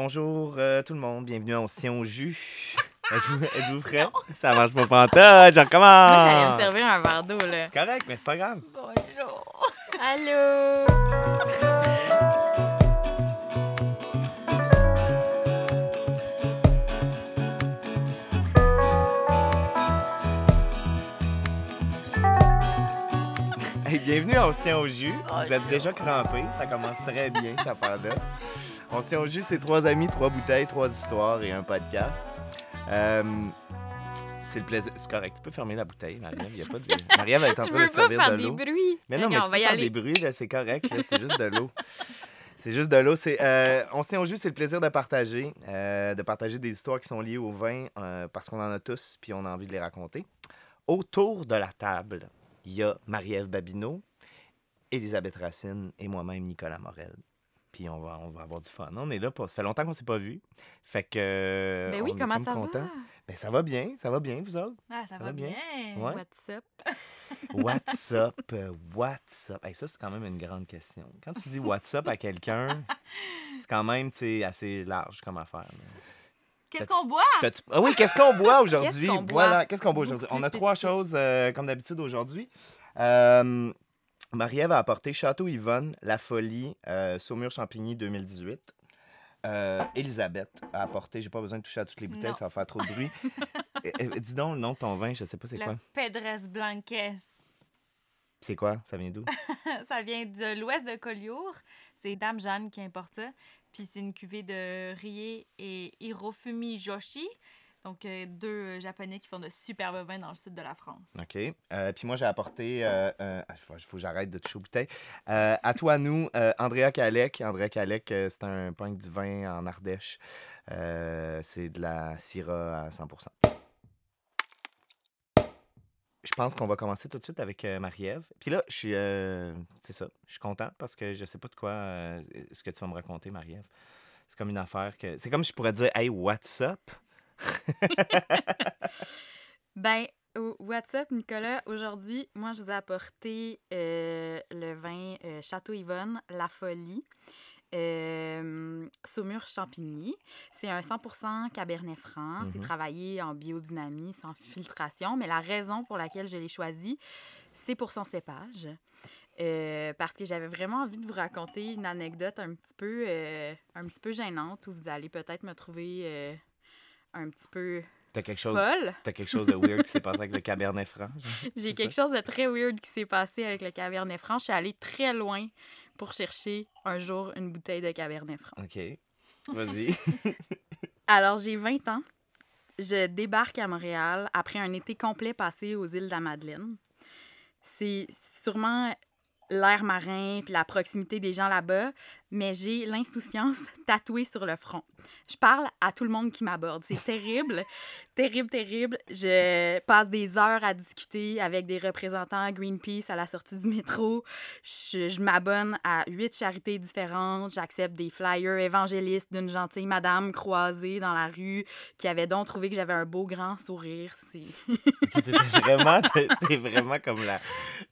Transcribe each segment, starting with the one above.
bonjour euh, tout le monde, bienvenue à On au jus. Êtes-vous prêts? Ça marche pas pantoute, je recommence! Moi, j'allais me servir un verre d'eau, là. C'est correct, mais c'est pas grave. Bonjour. Allô? Hey, bienvenue à tient au jus. Oh, Vous êtes déjà crampés, ça commence très bien cette affaire-là. On se tient au jus, c'est trois amis, trois bouteilles, trois histoires et un podcast. Euh, c'est le plaisir. C'est correct, tu peux fermer la bouteille, Marie-Ève. Il y a pas de... Marie-Ève est en train de servir faire de des l'eau. bruits. Mais non, mais tu on peux y faire aller. des bruits, c'est correct, c'est juste de l'eau. C'est juste de l'eau. C'est, euh, on se tient au jus, c'est le plaisir de partager, euh, de partager des histoires qui sont liées au vin euh, parce qu'on en a tous puis on a envie de les raconter. Autour de la table, il y a Marie-Ève Babineau, Elisabeth Racine et moi-même, Nicolas Morel. Puis on va, on va avoir du fun. On est là pour... Ça fait longtemps qu'on s'est pas vu. Fait que... Ben oui, on comment comme ça content. va? Ben ça va bien, ça va bien, vous autres? Ah, ça, va va bien? bien. Ouais. What's up? What's up? euh, What's up? Hey, ça, c'est quand même une grande question. Quand tu dis what's up à quelqu'un, c'est quand même assez large comme affaire. là. Qu'est-ce qu'on boit? Ah oui, qu'est-ce qu'on boit aujourd'hui? Qu'est-ce qu'on boit? Voilà, qu'est-ce qu'on boit aujourd'hui? On a trois choses, euh, comme d'habitude, aujourd'hui. Euh, Marie-Ève a apporté Château Yvonne, La Folie, euh, Saumur Champigny 2018. Euh, Elisabeth a apporté, j'ai pas besoin de toucher à toutes les bouteilles, Non. ça va faire trop de bruit. Eh, eh, dis donc le nom de ton vin, je sais pas c'est quoi. Pedres Blanques. C'est quoi? Ça vient d'où? ça vient de l'ouest de Collioure. C'est Dame Jeanne qui importe ça. Puis c'est une cuvée de Rie et Hirofumi Joshi. Donc, euh, deux euh, Japonais qui font de superbes vins dans le sud de la France. OK. Euh, puis moi, j'ai apporté. ah, faut, que j'arrête de bouteilles. Euh, à toi, nous, Andrea Kalec. Andrea Kalec, euh, c'est un pain du vin en Ardèche. C'est de la Syrah à 100% Je pense qu'on va commencer tout de suite avec euh, Marie-Ève. Puis là, je suis. euh, c'est ça. Je suis content parce que je sais pas de quoi ce que tu vas me raconter, Marie-Ève. C'est comme une affaire que. C'est comme si je pourrais dire Hey, what's up? Ben, au- what's up, Nicolas? Aujourd'hui, moi, je vous ai apporté euh, le vin euh, Château Yvonne, La Folie, euh, Saumur Champigny. C'est un 100% Cabernet Franc. C'est Mhm. travaillé en biodynamie, sans filtration. Mais la raison pour laquelle je l'ai choisi, c'est pour son cépage. Euh, parce que j'avais vraiment envie de vous raconter une anecdote un petit peu, euh, un petit peu gênante où vous allez peut-être me trouver un petit peu T'as quelque chose. folle. T'as quelque chose de weird qui s'est passé avec le Cabernet Franc? J'ai quelque chose de très weird qui s'est passé avec le Cabernet Franc. Je suis allée très loin pour chercher un jour une bouteille de Cabernet Franc. OK. Vas-y. Alors, j'ai 20 ans. Je débarque à Montréal après un été complet passé aux îles de la Madeleine. C'est sûrement l'air marin puis la proximité des gens là-bas, mais j'ai l'insouciance tatouée sur le front. Je parle à tout le monde qui m'aborde. C'est terrible, terrible, terrible. Je passe des heures à discuter avec des représentants Greenpeace à la sortie du métro. Je, je m'abonne à huit charités différentes. J'accepte des flyers évangélistes d'une gentille madame croisée dans la rue qui avait donc trouvé que j'avais un beau grand sourire. C'est vraiment, t'es vraiment comme la,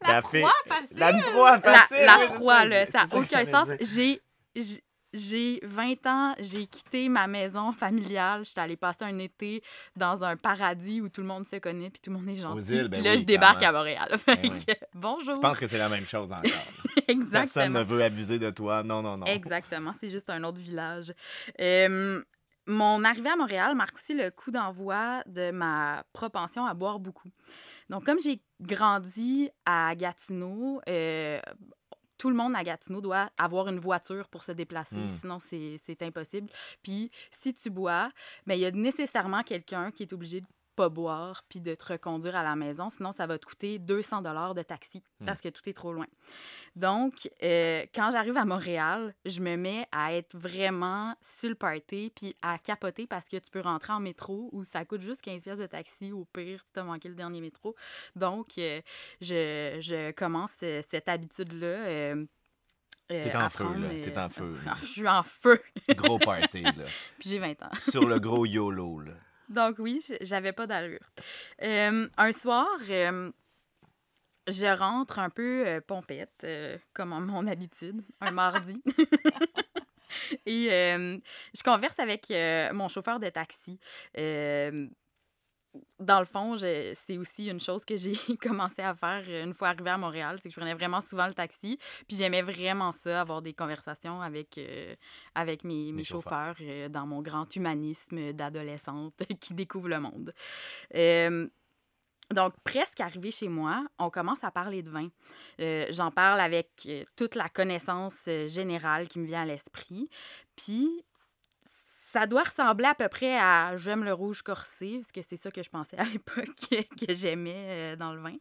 la, fille. facile. La la, facile. la oui, ça, là, ça n'a aucun sens. J'ai, j'ai- j'ai 20 ans, j'ai quitté ma maison familiale. J'étais allée passer un été dans un paradis où tout le monde se connaît puis tout le monde est gentil. îles, ben puis là, oui, je débarque à Montréal. Fait Ben oui. bonjour. Je pense que c'est la même chose encore. Personne Exactement. ne veut abuser de toi. Non, non, non. Exactement, c'est juste un autre village. Euh, mon arrivée à Montréal marque aussi le coup d'envoi de ma propension à boire beaucoup. Donc, comme j'ai grandi à Gatineau, euh, tout le monde à Gatineau doit avoir une voiture pour se déplacer, Mm. sinon c'est c'est impossible. Puis, si tu bois, ben, il y a nécessairement quelqu'un qui est obligé de pas boire puis de te reconduire à la maison, sinon ça va te coûter 200 dollars de taxi parce que tout est trop loin. Donc, euh, quand j'arrive à Montréal, je me mets à être vraiment sur le party puis à capoter parce que tu peux rentrer en métro où ça coûte juste 15 pièces de taxi au pire si tu as manqué le dernier métro. Donc, euh, je, je commence euh, cette habitude-là. euh, euh, T'es en feu, là. T'es en feu. je suis en feu, Gros party, là. puis j'ai 20 ans. Sur le gros YOLO, là. Donc oui, j'avais pas d'allure. Euh, un soir, euh, je rentre un peu euh, pompette, comme à mon habitude, un mardi. Et je converse avec mon chauffeur de taxi. Dans le fond, je- c'est aussi une chose que j'ai commencé à faire euh, une fois arrivée à Montréal, c'est que je prenais vraiment souvent le taxi. Puis j'aimais vraiment ça, avoir des conversations avec, euh, avec mes, mes chauffeurs. euh, dans mon grand humanisme d'adolescente qui découvre le monde. Euh, donc, presque arrivé chez moi, on commence à parler de vin. J'en parle avec toute la connaissance générale qui me vient à l'esprit. Puis, ça doit ressembler à peu près à J'aime le rouge corsé, parce que c'est ça que je pensais à l'époque que j'aimais euh, dans le vin.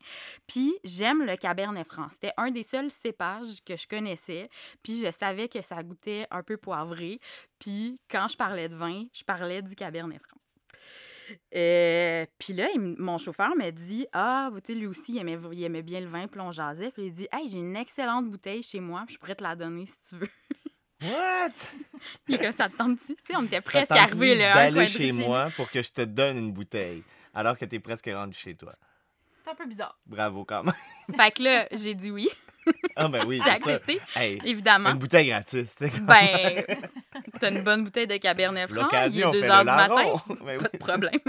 Puis, j'aime le Cabernet Franc. C'était un des seuls cépages que je connaissais. Puis, je savais que ça goûtait un peu poivré. Puis, quand je parlais de vin, je parlais du Cabernet Franc. Euh, puis là, mon chauffeur me dit Ah, tu sais, lui aussi, il aimait, il aimait bien le vin, puis on jasait. Puis il dit Hey, j'ai une excellente bouteille chez moi, je pourrais te la donner si tu veux. What? Il est comme ça, te tente-tu? Tu sais, on était presque tenté là. d'aller chez moi pour que je te donne une bouteille, alors que t'es presque rendu chez toi? C'est un peu bizarre. Bravo quand même. Fait que là, j'ai dit oui, Ah ben oui, j'ai ça. accepté, Hey, évidemment. une bouteille gratis. Ben, t'as une bonne bouteille de Cabernet Franc, il L'occasion, est on 2 fait heures le du matin. Ben Pas de problème.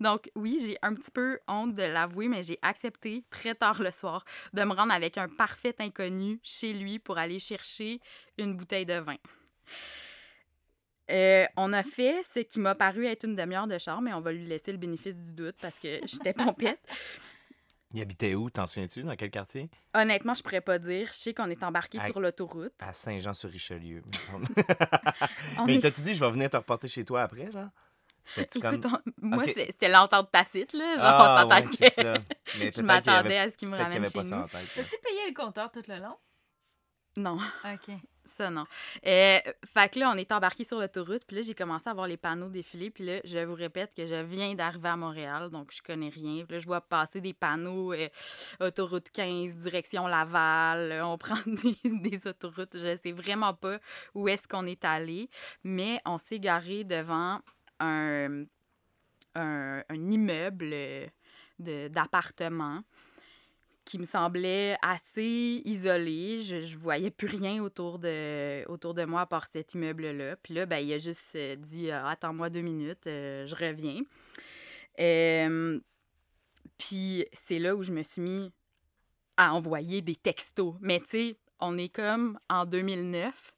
Donc, oui, j'ai un petit peu honte de l'avouer, mais j'ai accepté très tard le soir de me rendre avec un parfait inconnu chez lui pour aller chercher une bouteille de vin. Euh, on a fait ce qui m'a paru être une demi-heure de char, mais on va lui laisser le bénéfice du doute parce que j'étais pompette. Il habitait où? T'en souviens-tu? Dans quel quartier? Honnêtement, je pourrais pas dire. Je sais qu'on est embarqué À- sur l'autoroute. À Saint-Jean-sur-Richelieu. Mais est- t'as-tu dit, je vais venir te reporter chez toi après, genre? Comme... On- moi, c'était l'entente tacite, là. Genre, Ah, on ouais, s'entend c'est que ça. Mais je peut-être qu'il m'attendais avait- à ce qu'il me Peut-être qu'il ramène avait chez pas ça nous. en tête. là. T'as-tu payé le compteur tout le long? Non. OK. Ça, non. Euh, fait que là, on est embarqué sur l'autoroute, puis là, j'ai commencé à voir les panneaux défiler, puis là, je vous répète que je viens d'arriver à Montréal, donc je connais rien. Puis là, je vois passer des panneaux euh, autoroute 15, direction Laval, euh, on prend des, des autoroutes, je sais vraiment pas où est-ce qu'on est allé, mais on s'est garé devant un, un, immeuble euh, d'appartements qui me semblait assez isolé. Je, je voyais plus rien autour de, autour de moi à part cet immeuble-là. Puis là, ben, il a juste euh, dit euh, Attends-moi deux minutes, euh, je reviens. Puis c'est là où je me suis mis à envoyer des textos. Mais tu sais, on est comme en 2009.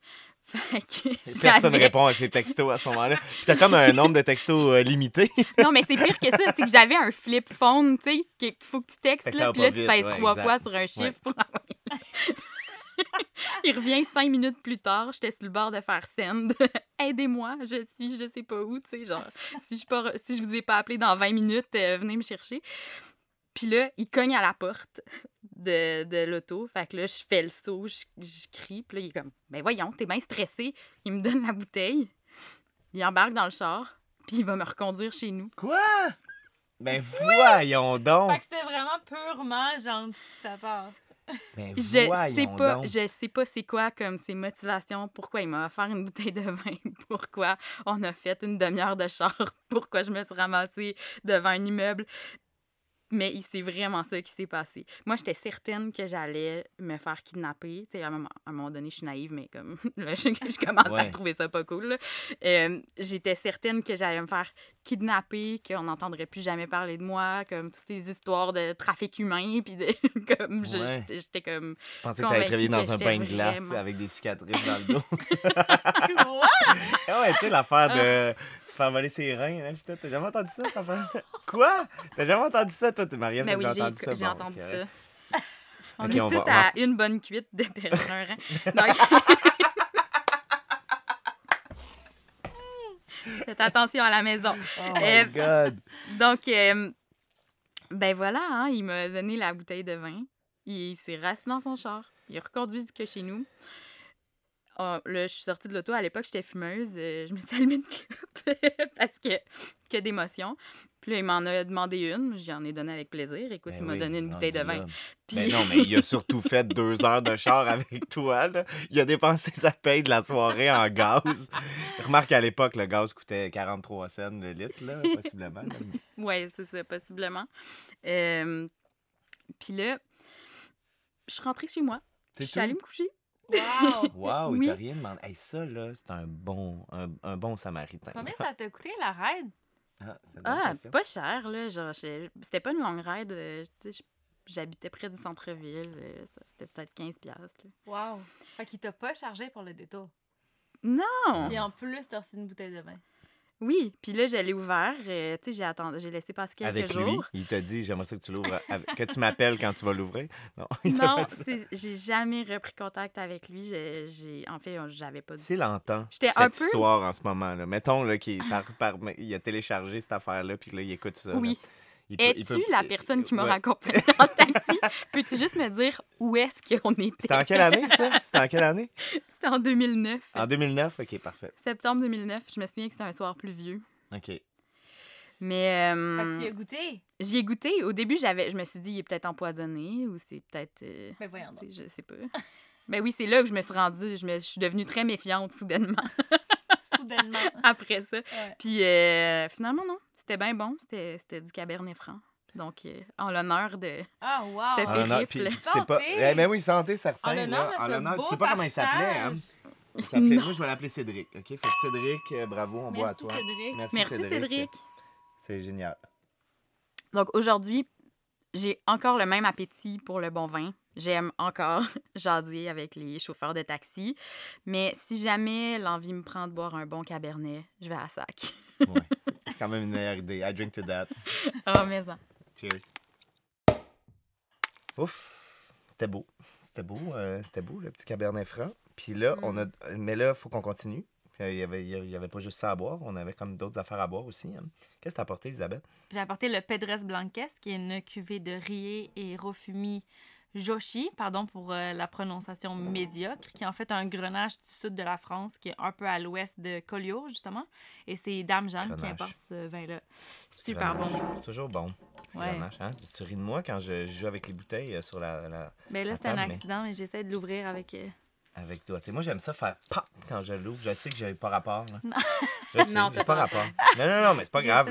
Personne j'avais- répond à ces textos à ce moment-là. Puis t'as comme un nombre de textos euh, limité. Non, mais c'est pire que ça. C'est que j'avais un flip phone, tu sais, qu'il faut que tu textes, là, puis là, tu pèses ouais, trois exact. fois sur un chiffre pour. Il revient cinq minutes plus tard, j'étais sur le bord de faire send. Aidez-moi, je suis, je sais pas où, tu sais, genre, si je, pas, si je vous ai pas appelé dans 20 minutes, euh, venez me chercher. Puis là, il cogne à la porte de, de l'auto. Fait que là, je fais le saut, je, je crie. Puis là, il est comme, ben voyons, t'es bien stressé. Il me donne la bouteille. Il embarque dans le char. Puis il va me reconduire chez nous. Quoi? Ben voyons donc! Fait que c'était vraiment purement gentil de sa part. Ben Je sais voyons pas, donc. je sais pas c'est quoi comme ses motivations, pourquoi il m'a offert une bouteille de vin, pourquoi on a fait une demi-heure de char, pourquoi je me suis ramassée devant un immeuble. Mais c'est vraiment ça qui s'est passé. Moi, j'étais certaine que j'allais me faire kidnapper. Tu sais, à un moment, donné, je suis naïve, mais comme là, je, je commence à trouver ça pas cool. Euh, J'étais certaine que j'allais me faire kidnapper, qu'on n'entendrait plus jamais parler de moi, comme toutes les histoires de trafic humain, puis de, comme Ouais. j'étais- comme Je pensais que t'allais travailler dans un bain de glace vraiment- avec des cicatrices dans le dos. Quoi? Ah ouais, tu sais, l'affaire de Ah. se faire voler ses reins. Hein, putain, t'as jamais entendu ça, cette affaire? Quoi? T'as jamais entendu ça, toi? T'es Marie-Ève, Mais t'as oui, j'ai entendu ça? j'ai Bon, entendu ça. On est on toutes va- à une bonne cuite de perdre un rein. Donc... Faites attention à la maison. Oh Euh, my God! Donc, euh, ben voilà, hein, il m'a donné la bouteille de vin. Il s'est rassis dans son char. Il a reconduit jusque chez nous. Ah, là, je suis sortie de l'auto. À l'époque, j'étais fumeuse. Euh, je me suis allumée une clope parce que, que d'émotion. Puis là, il m'en a demandé une. J'y en ai donné avec plaisir. Écoute, Ben il m'a oui, donné une bouteille de vin. là. Puis... Ben non, mais il a surtout fait deux heures de char avec toi. Là. Il a dépensé sa paye de la soirée en gaz. Remarque qu'à l'époque, le gaz coûtait 43 cents le litre, là, possiblement. Oui, c'est ça, possiblement. Euh, Puis là, je suis rentrée chez moi. Je suis allée me coucher. Wow! Wow, Oui. il t'a rien demandé. Hey, ça, là, c'est un bon, un, un bon samaritain. Combien ça t'a coûté la ride? Ah, Ah, pas cher, là. Genre, c'était pas une longue ride. euh, tu sais, je- j'habitais près du centre-ville. euh, ça, C'était peut-être 15 piastres. là. Wow! Fait qu'il t'a pas chargé pour le détour? Non! Puis en plus, t'as reçu une bouteille de vin. Oui, puis là, je l'ai ouvert. euh, tu sais, j'ai attendu, j'ai laissé passer quelques Avec lui, jours. il t'a dit J'aimerais ça que tu l'ouvres, avec- que tu m'appelles quand tu vas l'ouvrir? Non, Non, c'est- j'ai jamais repris contact avec lui. J'ai, j'ai- en fait, j'avais pas. C'est l'entend, J'étais cette un peu- histoire en ce moment. Là. Mettons là, qu'il par, par- il a téléchargé cette affaire-là, puis là, il écoute ça. Oui. Es-tu peut- la personne qui m'a Ouais. raccompagnée en taxi? Peux-tu juste me dire où est-ce qu'on était? C'était en quelle année, ça? C'était en quelle année? C'était en 2009. En 2009 Ok, parfait. Septembre 2009. Je me souviens que c'était un soir pluvieux. Ok. Mais Fait euh, que tu y as goûté? j'y ai goûté. Au début, j'avais, je me suis dit, il est peut-être empoisonné ou c'est peut-être. euh, Ben voyons donc. je sais pas. Ben oui, c'est là que je me suis rendue. Je, me, je suis devenue très méfiante soudainement Soudainement. après ça. Ouais. Puis euh, finalement, non. C'était bien bon. C'était, c'était du cabernet franc. Donc, euh, en l'honneur de. Ah, wow! C'était En l'honneur- puis- puis sais pas. Eh oui, santé, certain. En l'honneur En l'honneur, tu sais pas comment il s'appelait, hein? Il s'appelait. Moi, je vais l'appeler Cédric. Ok, fait que Cédric, euh, bravo, on boit à Merci, toi. Cédric. Merci, Merci, Cédric. C'est génial. Donc, aujourd'hui, j'ai encore le même appétit pour le bon vin. J'aime encore jaser avec les chauffeurs de taxi. Mais si jamais l'envie me prend de boire un bon cabernet, je vais à sac. Ouais, c'est- quand même une meilleure idée. I drink to that. Oh, mais ça. Cheers. Ouf, c'était beau. C'était beau, euh, c'était beau, le petit cabernet franc. Puis là, on a... Mais là, il faut qu'on continue. Puis, euh, Il y avait, il y avait pas juste ça à boire, on avait comme d'autres affaires à boire aussi. hein. Qu'est-ce que t'as apporté, Elisabeth? J'ai apporté le Pedres Blanques, qui est une cuvée de Rie et Rofumi Joshi, pardon pour euh, la prononciation médiocre, qui est en fait un grenage du sud de la France, qui est un peu à l'ouest de Collioure, justement. Et c'est Dame Jeanne qui importe ce vin-là. Super bon. C'est toujours bon. Petit Ouais. grenache, hein? Tu ris de moi quand je joue avec les bouteilles euh, sur la, la- Ben là, c'était un mais accident, mais j'essaie de l'ouvrir avec. euh, avec toi. Moi, j'aime ça faire pop quand je l'ouvre. Je sais que j'ai pas rapport. Là. Non. Je sais, Non, pas pas rapport. Non, non, non, mais c'est pas grave.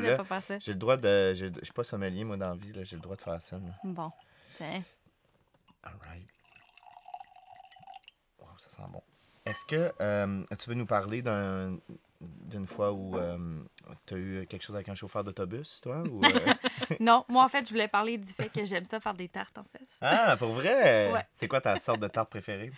J'ai le droit de. Je suis pas sommelier, moi, dans la vie. J'ai le droit de faire ça. là. Bon. Tiens. Alright. Wow, ça sent bon. Est-ce que euh, tu veux nous parler d'un- d'une fois où tu as eu quelque chose avec un chauffeur d'autobus, toi? Ou, euh? Non, moi, en fait, je voulais parler du fait que j'aime ça faire des tartes, en fait. Ah, pour vrai? Ouais. C'est quoi ta sorte de tarte préférée?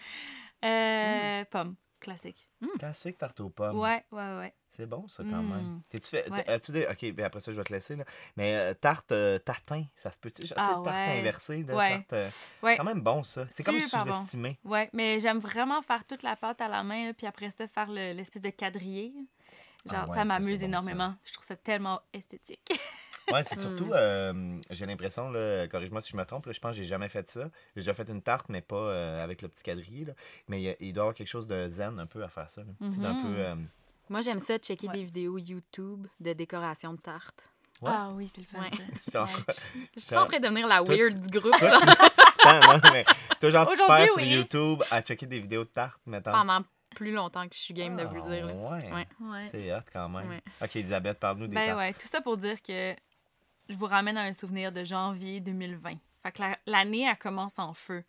Euh, Pomme. Classique. Classique tarte aux pommes. Ouais, ouais, ouais. C'est bon, ça, quand Mm. même. T'es-tu fait. Ouais. As-tu des... Ok, ben après ça, je vais te laisser. Là. Mais euh, tarte euh, tartin, ça se peut-tu? Tu sais, Ah, tarte ouais. inversée, là, Ouais. tarte. euh, Ouais. Quand même bon, ça. C'est comme Super bon. sous-estimé. Ouais, mais j'aime vraiment faire toute la pâte à la main, là, puis après ça, faire le- l'espèce de quadrillé. Genre, Ah ouais, ça m'amuse bon, énormément. Je trouve ça tellement esthétique. Ouais, c'est surtout, euh, j'ai l'impression, là, corrige-moi si je me trompe, là, je pense que j'ai jamais fait ça. J'ai déjà fait une tarte, mais pas euh, avec le petit quadrillé. Là. Mais il, y a- il doit y avoir quelque chose de zen un peu à faire ça. D'un Mhm. peu. euh, Moi, j'aime ça, checker Ouais. des vidéos YouTube de décoration de tartes. Ouais. Ah oui, c'est le fun. Ouais. ça. genre, Ouais. Je suis en train de devenir la Toi, tu- weird du groupe toi, tu- Attends, non, mais toi, genre, tu te Aujourd'hui, perds sur. YouTube à checker des vidéos de tartes, mettons? pendant plus longtemps que je suis game de vous le Ah, dire. là. Ouais. Ouais. Ouais. C'est hot quand même. Ouais. Ok, Elisabeth, parle-nous des Ben tartes. ouais, tout ça pour dire que je vous ramène à un souvenir de janvier 2020. Fait que la- l'année, elle commence en feu.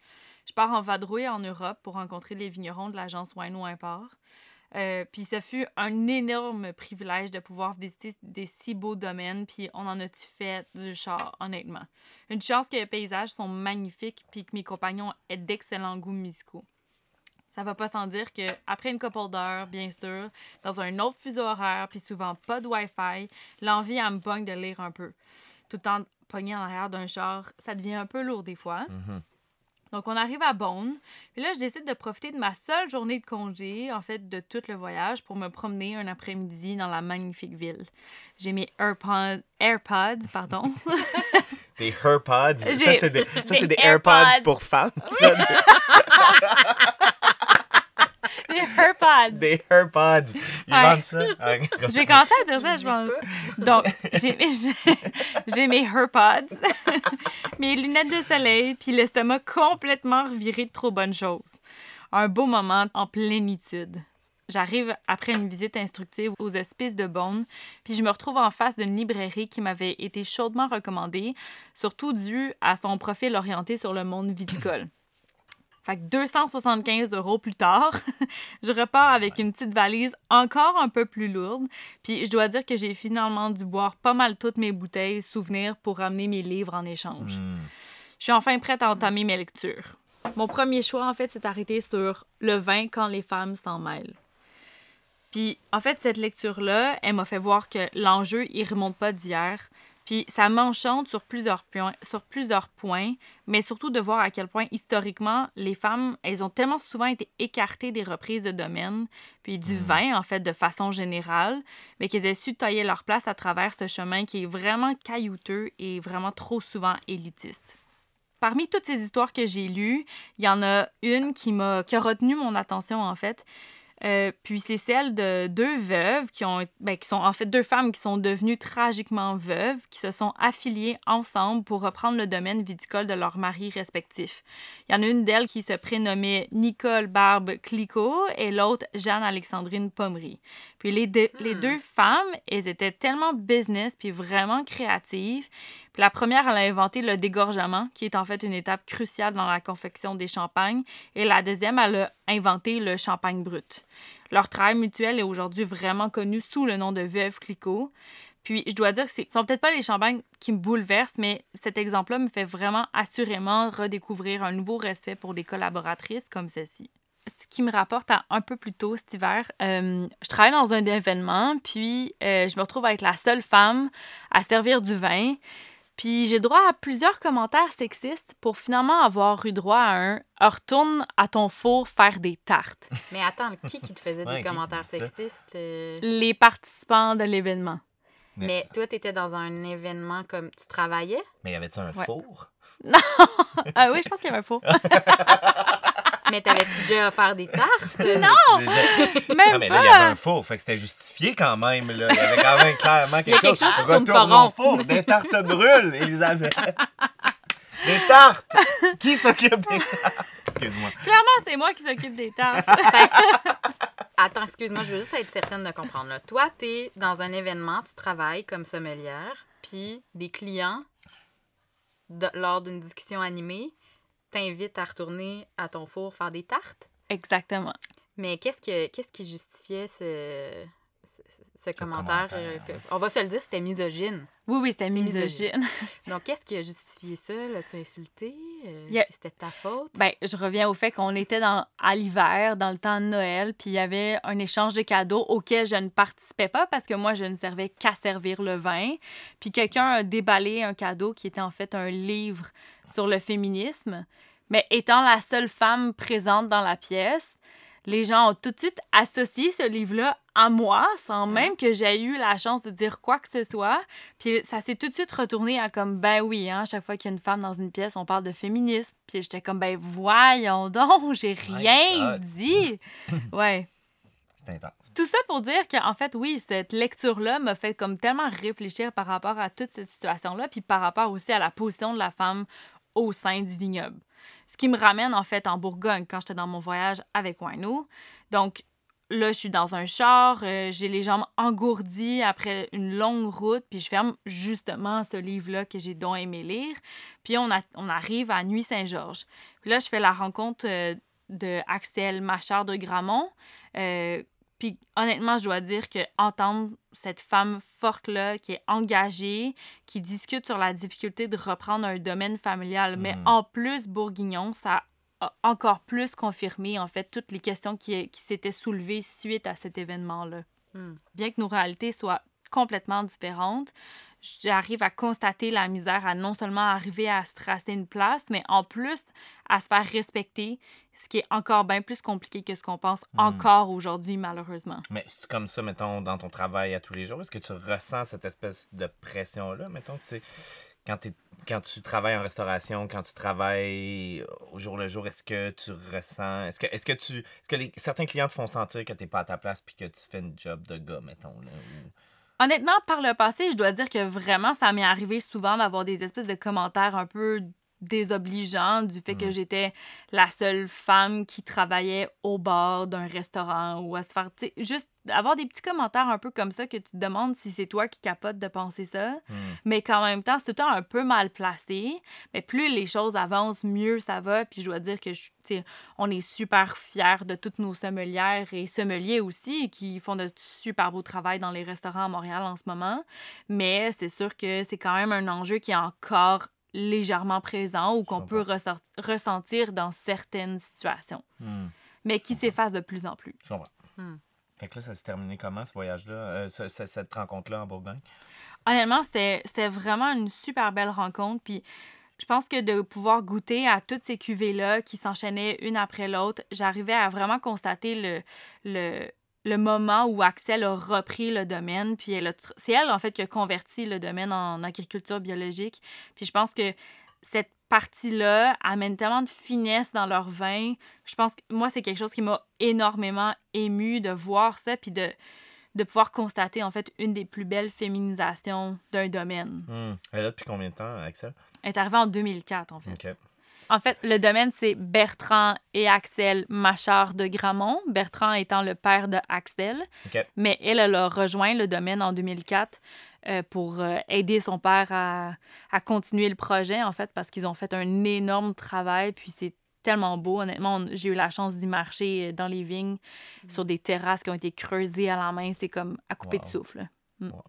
Je pars en vadrouille en Europe pour rencontrer les vignerons de l'agence Wine Import. Euh, puis ce fut un énorme privilège de pouvoir visiter des si beaux domaines, puis on en a-tu fait du char, honnêtement? Une chance que les paysages sont magnifiques, puis que mes compagnons aient d'excellents goûts musicaux. Ça va pas sans dire que après une couple d'heures, bien sûr, dans un autre fuseau horaire, puis souvent pas de Wi-Fi, l'envie, elle me pogne de lire un peu. Tout en pogné en arrière d'un char, ça devient un peu lourd des fois. Mhm. Donc, on arrive à Beaune. Puis là, je décide de profiter de ma seule journée de congé, en fait, de tout le voyage, pour me promener un après-midi dans la magnifique ville. J'ai mes AirPods, AirPods pardon. Des AirPods? Ça, c'est des, ça, des c'est des AirPods, AirPods. pour femmes. les AirPods! des AirPods. Ils Ouais. vendent ça? Ah, J'ai commencé à dire ça, je pense. Donc, j'ai j'ai mes AirPods, mes lunettes de soleil, puis l'estomac complètement reviré de trop bonnes choses. Un beau moment en plénitude. J'arrive après une visite instructive aux hospices de Beaune, puis je me retrouve en face d'une librairie qui m'avait été chaudement recommandée, surtout dû à son profil orienté sur le monde viticole. Fait que 275 euros plus tard, je repars avec une petite valise encore un peu plus lourde. Puis je dois dire que j'ai finalement dû boire pas mal toutes mes bouteilles souvenirs pour ramener mes livres en échange. Hmm. Je suis enfin prête à entamer mes lectures. Mon premier choix, en fait, s'est arrêté sur Le vin quand les femmes s'en mêlent. Puis, en fait, cette lecture-là, elle m'a fait voir que l'enjeu, il remonte pas d'hier. Puis, ça m'enchante sur plusieurs, points, sur plusieurs points, mais surtout de voir à quel point, historiquement, les femmes, elles ont tellement souvent été écartées des reprises de domaine, puis du vin, en fait, de façon générale, mais qu'elles aient su tailler leur place à travers ce chemin qui est vraiment caillouteux et vraiment trop souvent élitiste. Parmi toutes ces histoires que j'ai lues, il y en a une qui m'a qui a retenu mon attention en fait. Euh, puis c'est celle de deux veuves qui ont ben, qui sont en fait deux femmes qui sont devenues tragiquement veuves, qui se sont affiliées ensemble pour reprendre le domaine viticole de leurs maris respectifs. Il y en a une d'elles qui se prénommait Nicole Barbe Clicquot et l'autre Jeanne-Alexandrine Pommery. Puis les, deux- les deux femmes, elles étaient tellement business puis vraiment créatives. La première, elle a inventé le dégorgement, qui est en fait une étape cruciale dans la confection des champagnes. Et la deuxième, elle a inventé le champagne brut. Leur travail mutuel est aujourd'hui vraiment connu sous le nom de Veuve Clicquot. Puis je dois dire que ce sont peut-être pas les champagnes qui me bouleversent, mais cet exemple-là me fait vraiment assurément redécouvrir un nouveau respect pour des collaboratrices comme celle-ci. Ce qui me rapporte à un peu plus tôt cet hiver, euh, je travaille dans un événement, puis euh, je me retrouve avec la seule femme à servir du vin. Puis j'ai droit à plusieurs commentaires sexistes pour finalement avoir eu droit à un retourne à ton four faire des tartes. Mais attends, qui qui te faisait Ouais, des commentaires sexistes? euh? Les participants de l'événement. Mais- Mais toi, t'étais dans un événement comme... Tu travaillais? Mais y avait-tu un Ouais. four? Ah oui, je pense qu'il y avait un four. Mais t'avais-tu déjà offert des tartes? Non! Même Non, mais pas. là, il y avait un four, fait que c'était justifié quand même. Là. Il y avait quand même clairement quelque, chose qui pas Retourne au four, des tartes brûlent, Elisabeth. Des tartes! Qui s'occupe des tartes? Excuse-moi. Clairement, c'est moi qui s'occupe des tartes. Attends, excuse-moi, je veux juste être certaine de comprendre. Là. Toi, t'es dans un événement, tu travailles comme sommelière, puis des clients, de- lors d'une discussion animée, t'invitent à retourner à ton four faire des tartes? Exactement. Mais qu'est-ce que qu'est-ce qui justifiait ce, ce, ce commentaire? commentaire, euh, que- on va se le dire, c'était misogyne. Oui, oui, c'était misogyne. Donc, qu'est-ce qui a justifié ça? L'as-tu insulté? Euh, C'était ta faute? Ben, je reviens au fait qu'on était dans, à l'hiver, dans le temps de Noël, puis il y avait un échange de cadeaux auquel je ne participais pas parce que moi, je ne servais qu'à servir le vin. Puis quelqu'un a déballé un cadeau qui était en fait un livre sur le féminisme. Mais étant la seule femme présente dans la pièce, les gens ont tout de suite associé ce livre-là à moi, sans même que j'aie eu la chance de dire quoi que ce soit. Puis ça s'est tout de suite retourné à comme, ben oui, hein, chaque fois qu'il y a une femme dans une pièce, on parle de féminisme. Puis j'étais comme, ben voyons donc, j'ai rien dit. Ouais. C'est intense. Tout ça pour dire qu'en fait, oui, cette lecture-là m'a fait comme tellement réfléchir par rapport à toute cette situation-là, puis par rapport aussi à la position de la femme au sein du vignoble. Ce qui me ramène en fait en Bourgogne quand j'étais dans mon voyage avec Wino. Donc là, je suis dans un char, euh, j'ai les jambes engourdies après une longue route, puis je ferme justement ce livre-là que j'ai donc aimé lire. Puis on, a- on arrive à Nuit Saint-Georges. Puis là, je fais la rencontre euh, de Axel Machard de Gramont. Euh, puis honnêtement, je dois dire que entendre cette femme forte-là, qui est engagée, qui discute sur la difficulté de reprendre un domaine familial, mais Mhm. en plus bourguignon, ça a encore plus confirmé, en fait, toutes les questions qui, qui s'étaient soulevées suite à cet événement-là. Hmm. Bien que nos réalités soient complètement différentes, j'arrive à constater la misère à non seulement arriver à se tracer une place, mais en plus à se faire respecter, ce qui est encore bien plus compliqué que ce qu'on pense Hmm. encore aujourd'hui, malheureusement. Mais c'est comme ça, mettons, dans ton travail à tous les jours? Est-ce que tu ressens cette espèce de pression-là, mettons, que tu sais, quand, quand tu travailles en restauration, quand tu travailles au jour le jour, est-ce que tu ressens, est-ce que, est-ce que tu, est-ce que les, certains clients te font sentir que t'es pas à ta place puis que tu fais une job de gars, mettons, là? ou- Honnêtement, par le passé, je dois dire que vraiment, ça m'est arrivé souvent d'avoir des espèces de commentaires un peu désobligeants du fait que j'étais la seule femme qui travaillait au bar d'un restaurant ou à se faire, juste avoir des petits commentaires un peu comme ça que tu te demandes si c'est toi qui capote de penser ça, Hmm. mais qu'en même temps, c'est tout le temps un peu mal placé. Mais plus les choses avancent, mieux ça va. Puis je dois dire que, je- tu sais, on est super fiers de toutes nos sommelières et sommeliers aussi qui font de super beau travail dans les restaurants à Montréal en ce moment. Mais c'est sûr que c'est quand même un enjeu qui est encore légèrement présent ou qu'on peut ressentir dans certaines situations, Hmm. mais qui s'efface de plus en plus. Je comprends. Fait que là, ça s'est terminé comment, ce voyage-là, euh, ce- ce- cette rencontre-là en Bourgogne? Honnêtement, c'était vraiment une super belle rencontre. Puis je pense que de pouvoir goûter à toutes ces cuvées-là qui s'enchaînaient une après l'autre, j'arrivais à vraiment constater le, le, le moment où Axel a repris le domaine. Puis c'est elle, en fait, qui a converti le domaine en agriculture biologique. Puis je pense que cette partie-là amène tellement de finesse dans leur vin. Je pense que moi, c'est quelque chose qui m'a énormément ému de voir ça, puis de, de pouvoir constater, en fait, une des plus belles féminisations d'un domaine. Hmm. Elle est là depuis combien de temps, Axel? Elle est arrivée en 2004, en fait. En fait, le domaine, c'est Bertrand et Axel Machard de Gramont, Bertrand étant le père de Axel. Mais elle, elle a rejoint le domaine en 2004 euh, pour euh, aider son père à, à continuer le projet, en fait, parce qu'ils ont fait un énorme travail, puis c'est tellement beau. Honnêtement, on- j'ai eu la chance d'y marcher euh, dans les vignes, sur des terrasses qui ont été creusées à la main. C'est comme à couper de souffle. Mm. Wow.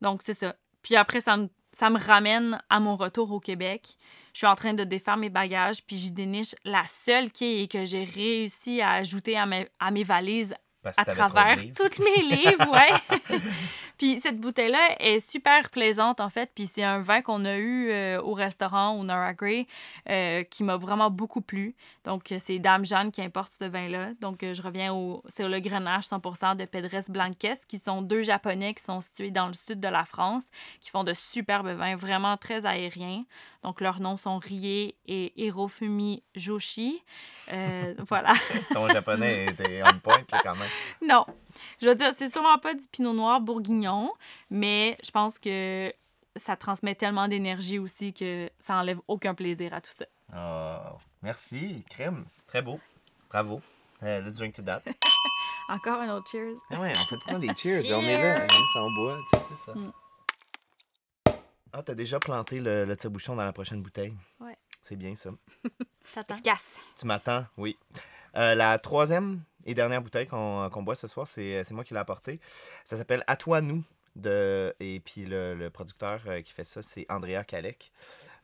Donc, c'est ça. Puis après, ça me, ça me ramène à mon retour au Québec. Je suis en train de défaire mes bagages, puis j'y déniche la seule quille que j'ai réussi à ajouter à mes, à mes valises Parce à travers tous mes livres, ouais. puis cette bouteille-là est super plaisante, en fait. Puis c'est un vin qu'on a eu euh, au restaurant au Nora Grey euh, qui m'a vraiment beaucoup plu. Donc, euh, c'est Dame Jeanne qui importe ce vin-là. Donc, je reviens au... C'est le Grenache 100% de Pedres Blanques, qui sont deux Japonais qui sont situés dans le sud de la France, qui font de superbes vins vraiment très aériens. Donc, leurs noms sont Rie et Hirofumi Joshi. Euh, voilà. Ton japonais était on point, là, quand même. Non. Je veux dire, c'est sûrement pas du pinot noir bourguignon, mais je pense que ça transmet tellement d'énergie aussi que ça enlève aucun plaisir à tout ça. Oh, merci, crème. Très beau. Bravo. Euh, let's drink to that. Encore un autre cheers. Ah ouais, on fait tout le temps des cheers. On est là, hein, ça en bois, tu sais, c'est ça. Mm. Ah, t'as déjà planté le, le tire-bouchon dans la prochaine bouteille? Ouais. C'est bien ça. T'attends. Efficace. Tu m'attends, oui. Euh, la troisième? Et dernière bouteille qu'on boit ce soir, c'est moi qui l'ai apportée. Ça s'appelle À toi, nous. De... Et puis le, producteur euh, qui fait ça, c'est Andrea Kalek.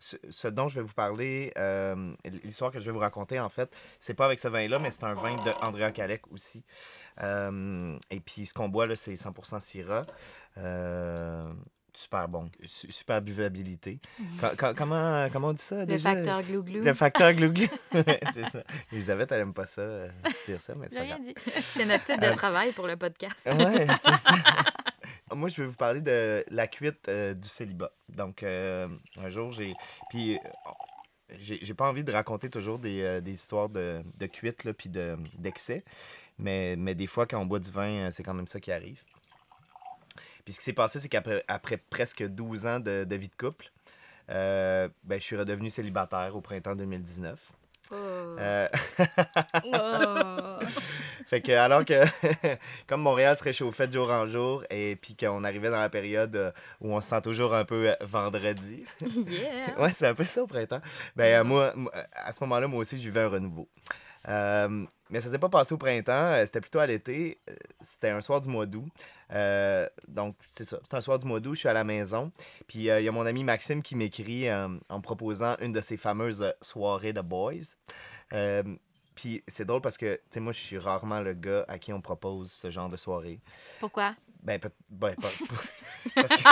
Ce, dont je vais vous parler, euh, l'histoire que je vais vous raconter, en fait, c'est pas avec ce vin-là, mais c'est un vin de Andrea aussi. Euh, et puis ce qu'on boit, là, c'est 100% Syrah. Super bon. Su- super buvabilité. Co- comment, comment on dit ça Le déjà? facteur glou-glou. Le facteur glou-glou. c'est ça. Elisabeth, elle aime pas ça, euh, dire ça, mais c'est pas grave. C'est notre titre de Euh, travail pour le podcast. Ouais, c'est ça. Moi, je vais vous parler de la cuite euh, du célibat. Donc, euh, un jour, j'ai. Puis, j'ai pas envie de raconter toujours des, des histoires de, de cuite, là, puis de- d'excès. mais, mais des fois, quand on boit du vin, c'est quand même ça qui arrive. Puis, ce qui s'est passé, c'est qu'après après presque 12 ans de, de vie de couple, euh, ben, je suis redevenu célibataire au printemps 2019. Oh. Euh, Oh. Fait que, alors que, comme Montréal se réchauffait de jour en jour, et puis qu'on arrivait dans la période euh, où on se sent toujours un peu vendredi. Yeah. ouais, c'est un peu ça au printemps. Ben, moi, moi, à ce moment-là, moi aussi, j'ai vivais un renouveau. Euh, mais ça s'est pas passé au printemps, c'était plutôt à l'été. C'était un soir du mois d'août. Euh, donc, c'est ça. C'est un soir du mois d'août, je suis à la maison. Puis, euh, il y a mon ami Maxime qui m'écrit euh, en me proposant une de ses fameuses soirées de boys. Puis, c'est drôle parce que, tu sais, moi, je suis rarement le gars à qui on propose ce genre de soirée. Pourquoi? Ben, ben, pas- parce que-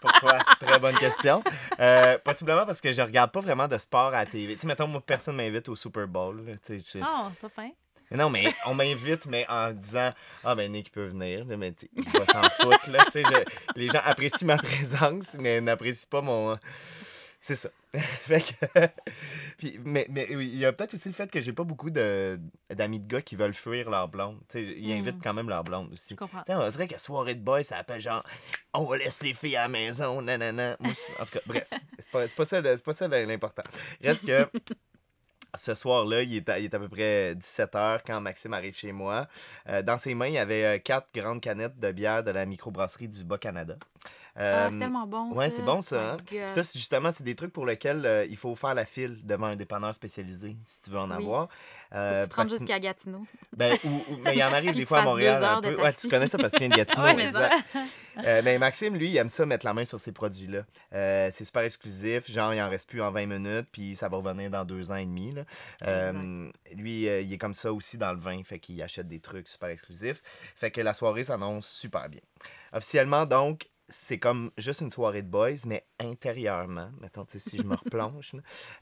pourquoi? Très bonne question. Euh, possiblement parce que je regarde pas vraiment de sport à la TV. Tu sais, mettons, moi, personne m'invite au Super Bowl. tu sais, Oh, pas fin. Non, mais on m'invite, mais en disant Ah, ben Nick peut venir, là, mais il va s'en foutre. Là, je- les gens apprécient ma présence, mais n'apprécient pas mon. C'est ça. fait que. Puis, mais, mais oui, il y a peut-être aussi le fait que j'ai pas beaucoup de, d'amis de gars qui veulent fuir leur blonde. Tu sais, ils Mm. invitent quand même leur blonde aussi. Je comprends. On dirait que soirée de boys, ça appelle genre on laisse les filles à la maison, nanana. Moi, en tout cas, bref, c'est pas, c'est pas ça, c'est pas ça l'important. Reste que ce soir-là, il est, à, peu près 17h quand Maxime arrive chez moi. Euh, dans ses mains, il y avait euh, quatre grandes canettes de bière de la microbrasserie du Bas-Canada. Ah, Euh, c'est tellement bon. ouais, c'est bon, ça, hein? Ça, c'est justement, c'est des trucs pour lesquels euh, il faut faire la file devant un dépanneur spécialisé, si tu veux en Oui. avoir. Euh, tu te rendes parce- jusqu'à Gatineau. ben, ou, ou- mais il en arrive des fois à Montréal. un peu. Ouais, tu connais ça parce que tu viens de Gatineau. Ouais, mais exact. Euh, mais Maxime, lui, il aime ça mettre la main sur ces produits-là. Euh, c'est super exclusif. Genre, il en reste plus en 20 minutes, puis ça va revenir dans deux ans et demi. là. Euh, lui, euh, il est comme ça aussi dans le vin, fait qu'il achète des trucs super exclusifs. Fait que la soirée s'annonce super bien. Officiellement, donc, c'est comme juste une soirée de boys, mais intérieurement, mettons, tu sais, si je me replonge,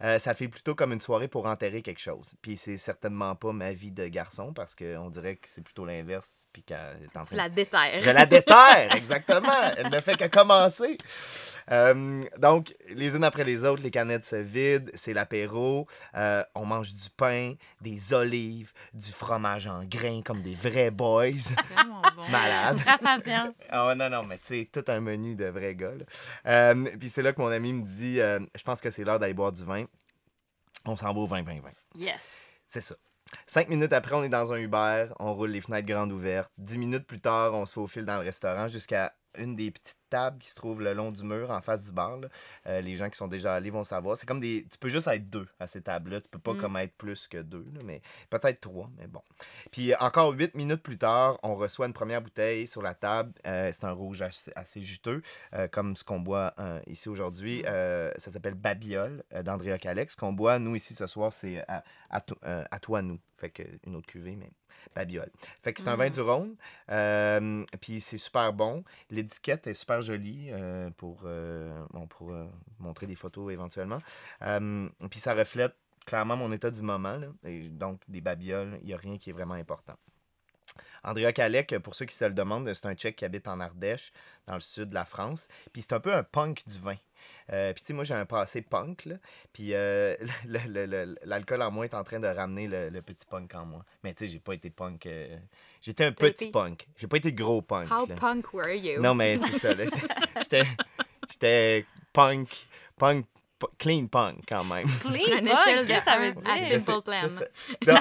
euh, ça fait plutôt comme une soirée pour enterrer quelque chose. Puis c'est certainement pas ma vie de garçon, parce qu'on dirait que c'est plutôt l'inverse, puis qu'elle est en Tu la déterres. je la déterre, exactement. Elle ne fait que commencer. Euh, donc, les unes après les autres, les canettes se vident, c'est l'apéro. Euh, on mange du pain, des olives, du fromage en grains comme des vrais boys. Vraiment bon. Malade. Ah ouais, non, non, mais tu sais, tout un menu de vrais gars. Euh, Puis c'est là que mon ami me dit euh, Je pense que c'est l'heure d'aller boire du vin. On s'en va au 20-20-20. Yes. C'est ça. Cinq minutes après, on est dans un Uber, on roule les fenêtres grandes ouvertes. Dix minutes plus tard, on se fait au fil dans le restaurant jusqu'à une des petites tables qui se trouve le long du mur en face du bar. là. Euh, les gens qui sont déjà allés vont savoir. C'est comme des. Tu peux juste être deux à ces tables-là. Tu peux pas Mm. comme être plus que deux, là, mais peut-être trois, mais bon. Puis encore huit minutes plus tard, on reçoit une première bouteille sur la table. Euh, c'est un rouge assez, assez juteux, euh, comme ce qu'on boit euh, ici aujourd'hui. Euh, ça s'appelle Babiole euh, d'Andrea Calec. Ce qu'on boit, nous, ici, ce soir, c'est à, à, to- euh, à toi, nous. Fait que une autre cuvée, mais Babiole. Fait que c'est un vin Mm. du Rhône. euh, puis c'est super bon. L'étiquette est super jolie euh, pour, euh, bon, pour montrer des photos éventuellement. Puis ça reflète clairement mon état du moment. là. Et donc, des babioles, il n'y a rien qui est vraiment important. Andrea Kalec, pour ceux qui se le demandent, c'est un Tchèque qui habite en Ardèche, dans le sud de la France. Puis c'est un peu un punk du vin. Euh, puis tu sais, moi j'ai un passé punk, là. Puis euh, l'alcool en moi est en train de ramener le, le petit punk en moi. Mais tu sais, j'ai pas été punk. euh, J'étais un petit été- punk. J'ai pas été gros punk. How là. punk were you? Non, mais c'est ça. J'étais punk. Punk. Clean punk quand même. Clean punk, échelle de ça veut à dire? Simple Plan. Non,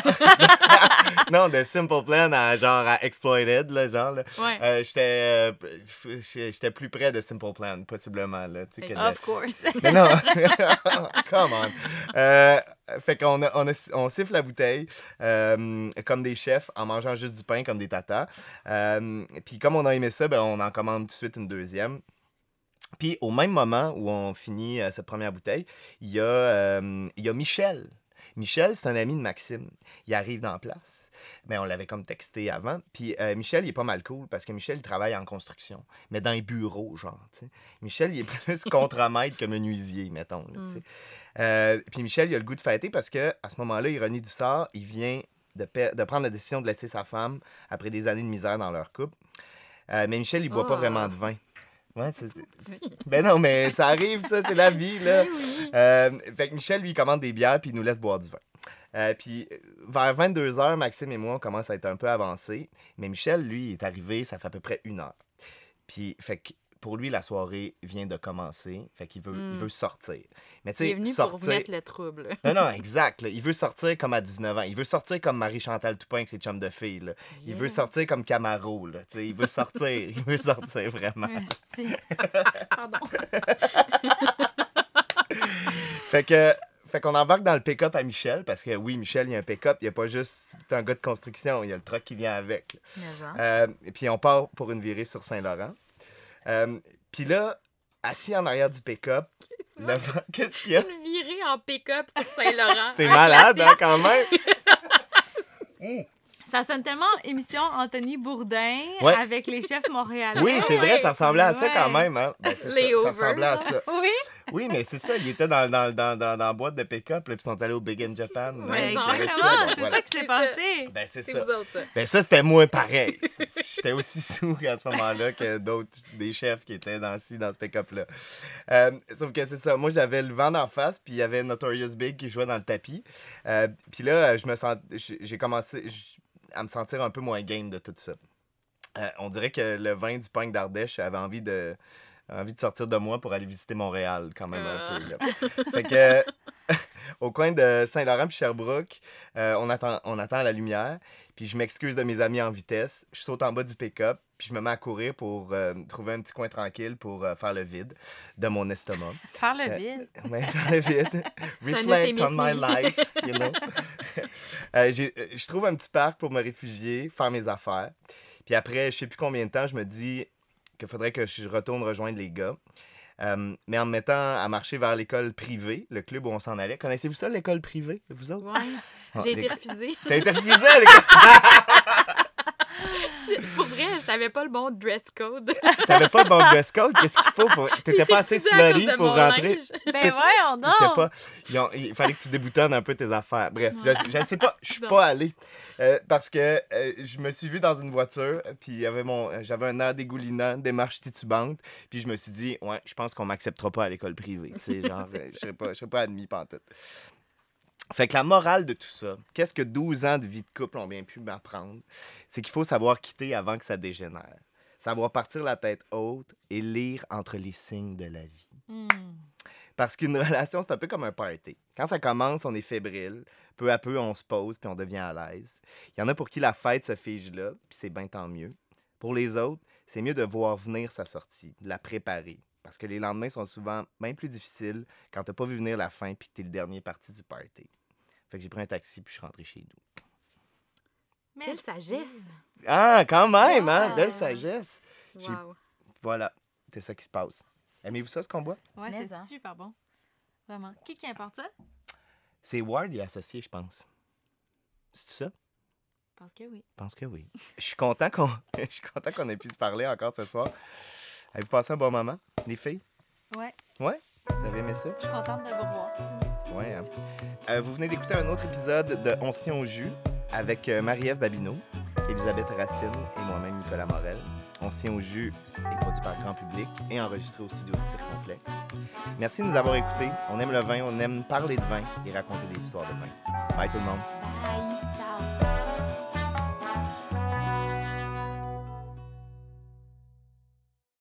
non, de Simple Plan à genre à Exploited, là, genre. Là. Ouais. Euh, j'étais, euh, j'étais plus près de Simple Plan, possiblement, là. tu sais, que de- Of course. Mais non, come on. Euh, fait qu'on a, on, a- on siffle la bouteille euh, comme des chefs en mangeant juste du pain comme des tatas. Euh, Puis comme on a aimé ça, ben, on en commande tout de suite une deuxième. Puis au même moment où on finit euh, cette première bouteille, il y, a, euh, il y a Michel. Michel, c'est un ami de Maxime. Il arrive dans la place. Mais on l'avait comme texté avant. Puis euh, Michel, il est pas mal cool parce que Michel, il travaille en construction. Mais dans les bureaux, genre. Michel, il est plus contremaître que menuisier, mettons. là, sais. Euh, puis Michel, il a le goût de fêter parce que à ce moment-là, ironie du sort, il vient de, prendre la décision de laisser sa femme après des années de misère dans leur couple. Mais Michel, il boit pas vraiment de vin. Ouais, c'est- ben non, mais ça arrive, ça, c'est la vie, là. Euh, fait que Michel, lui, commande des bières, puis il nous laisse boire du vin. Euh, puis euh, vers 22h, Maxime et moi, on commence à être un peu avancés. Mais Michel, lui, il est arrivé, ça fait à peu près une heure. Puis, fait que pour lui, la soirée vient de commencer. Fait qu'il veut, il Mm. veut sortir. Mais tu Il est sais, venu sortir. pour mettre le trouble. Non, non, exact. là. Il veut sortir comme à 19 ans. Il veut sortir comme Marie-Chantal Toupin avec ses chums de filles. là. Il veut sortir comme Camaro. Là. Tu sais, Il veut sortir. il veut sortir vraiment. Pardon. Fait que. Fait qu'on embarque dans le pick-up à Michel, parce que oui, Michel, il y a un pick-up, il n'y a pas juste un gars de construction, il y a le truck qui vient avec. Euh, et puis on part pour une virée sur Saint-Laurent. Euh, puis là, assis en arrière du pick-up, le vent- qu'est-ce qu'il y a? Une virée en pick-up sur Saint-Laurent. C'est malade, hein, quand même? Ça sonne tellement émission Anthony Bourdin Ouais. avec les chefs montréalais. Oui, c'est vrai, ça ressemblait à ça Ouais. quand même. Hein? Ben, c'est ça, ressemblait à ça. Oui, Oui, mais c'est ça, il était dans, dans, dans, dans, dans la boîte de pick-up, puis ils sont allés au Big in Japan. ils donc C'est voilà. ça qui s'est C'est passé. Ben, c'est C'est ça. vous autres, ça. Ben, ça, c'était moins pareil. J'étais aussi sous à ce moment-là que d'autres, des chefs qui étaient dans, ci, dans ce pick-up-là. Euh, sauf que c'est ça. Moi, j'avais le vent d'en face, puis il y avait Notorious Big qui jouait dans le tapis. Euh, puis là, je me sens, j'ai j'ai commencé j- à me sentir un peu moins game de tout ça. Euh, on dirait que le vin du punk d'Ardèche avait envie de, envie de sortir de moi pour aller visiter Montréal, quand même, un peu. là. Fait que. au coin de Saint-Laurent puis Sherbrooke. Euh, on, attend, on attend la lumière. Puis je m'excuse de mes amis en vitesse. Je saute en bas du pick-up. Puis je me mets à courir pour euh, trouver un petit coin tranquille pour euh, faire le vide de mon estomac. Faire le vide? Ouais, faire le vide. Reflect on my life, you know. Euh, euh, je trouve un petit parc pour me réfugier, faire mes affaires. Puis après, je sais plus combien de temps, je me dis qu'il faudrait que je retourne rejoindre les gars. Euh, mais en me mettant à marcher vers l'école privée, le club où on s'en allait. Connaissez-vous ça, l'école privée, vous autres? Ouais. Ah, J'ai été refusée. T'as été refusé à l'école? Pour je n'avais pas le bon dress code. T'avais pas de bon dress code? Qu'est-ce qu'il faut? Pour... T'étais pas assez de pour rentrer? linge. Ben voyons T'étais donc! pas... ils ont- Il fallait que tu déboutonnes un peu tes affaires. Bref, je, je sais pas, je suis pas allé. Euh, parce que euh, je me suis vu dans une voiture, puis il y avait mon, j'avais un air dégoulinant, démarche titubante, puis je me suis dit, ouais, je pense qu'on m'acceptera pas à l'école privée. Tu sais, genre, je serais pas, je serais pas admis pantoute. Fait que la morale de tout ça, qu'est-ce que 12 ans de vie de couple ont bien pu m'apprendre? C'est qu'il faut savoir quitter avant que ça dégénère. Savoir partir la tête haute et lire entre les signes de la vie. Hmm. Parce qu'une relation, c'est un peu comme un party. Quand ça commence, on est fébrile. Peu à peu, on se pose puis on devient à l'aise. Il y en a pour qui la fête se fige là, puis c'est bien tant mieux. Pour les autres, c'est mieux de voir venir sa sortie, de la préparer. Parce que les lendemains sont souvent bien plus difficiles quand t'as pas vu venir la fin puis que t'es le dernier parti du party. Fait que j'ai pris un taxi puis je suis rentré chez nous. Quelle sagesse. Ah, quand même, hein? Ah. Belle sagesse. Wow. Voilà, c'est ça qui se passe. Aimez-vous ça, ce qu'on boit? Ouais, c'est hein. super bon. Vraiment. Qui qui importe ça? C'est Ward et associé, je pense. C'est ça? Je pense que oui. Je pense que oui. Je suis content qu'on je suis content qu'on ait pu se parler encore ce soir. Avez-vous passé un bon moment, les filles? Ouais. Ouais? Vous avez aimé ça? Je suis contente de vous revoir. Euh, vous venez d'écouter un autre épisode de On tient au jus avec euh, Marie-Ève Babineau, Elisabeth Racine et moi-même Nicolas Morel. On tient au jus est produit par grand public et enregistré au studio Circonflexe. Merci de nous avoir écoutés. On aime le vin, on aime parler de vin et raconter des histoires de vin. Bye tout le monde. Bye. Ciao.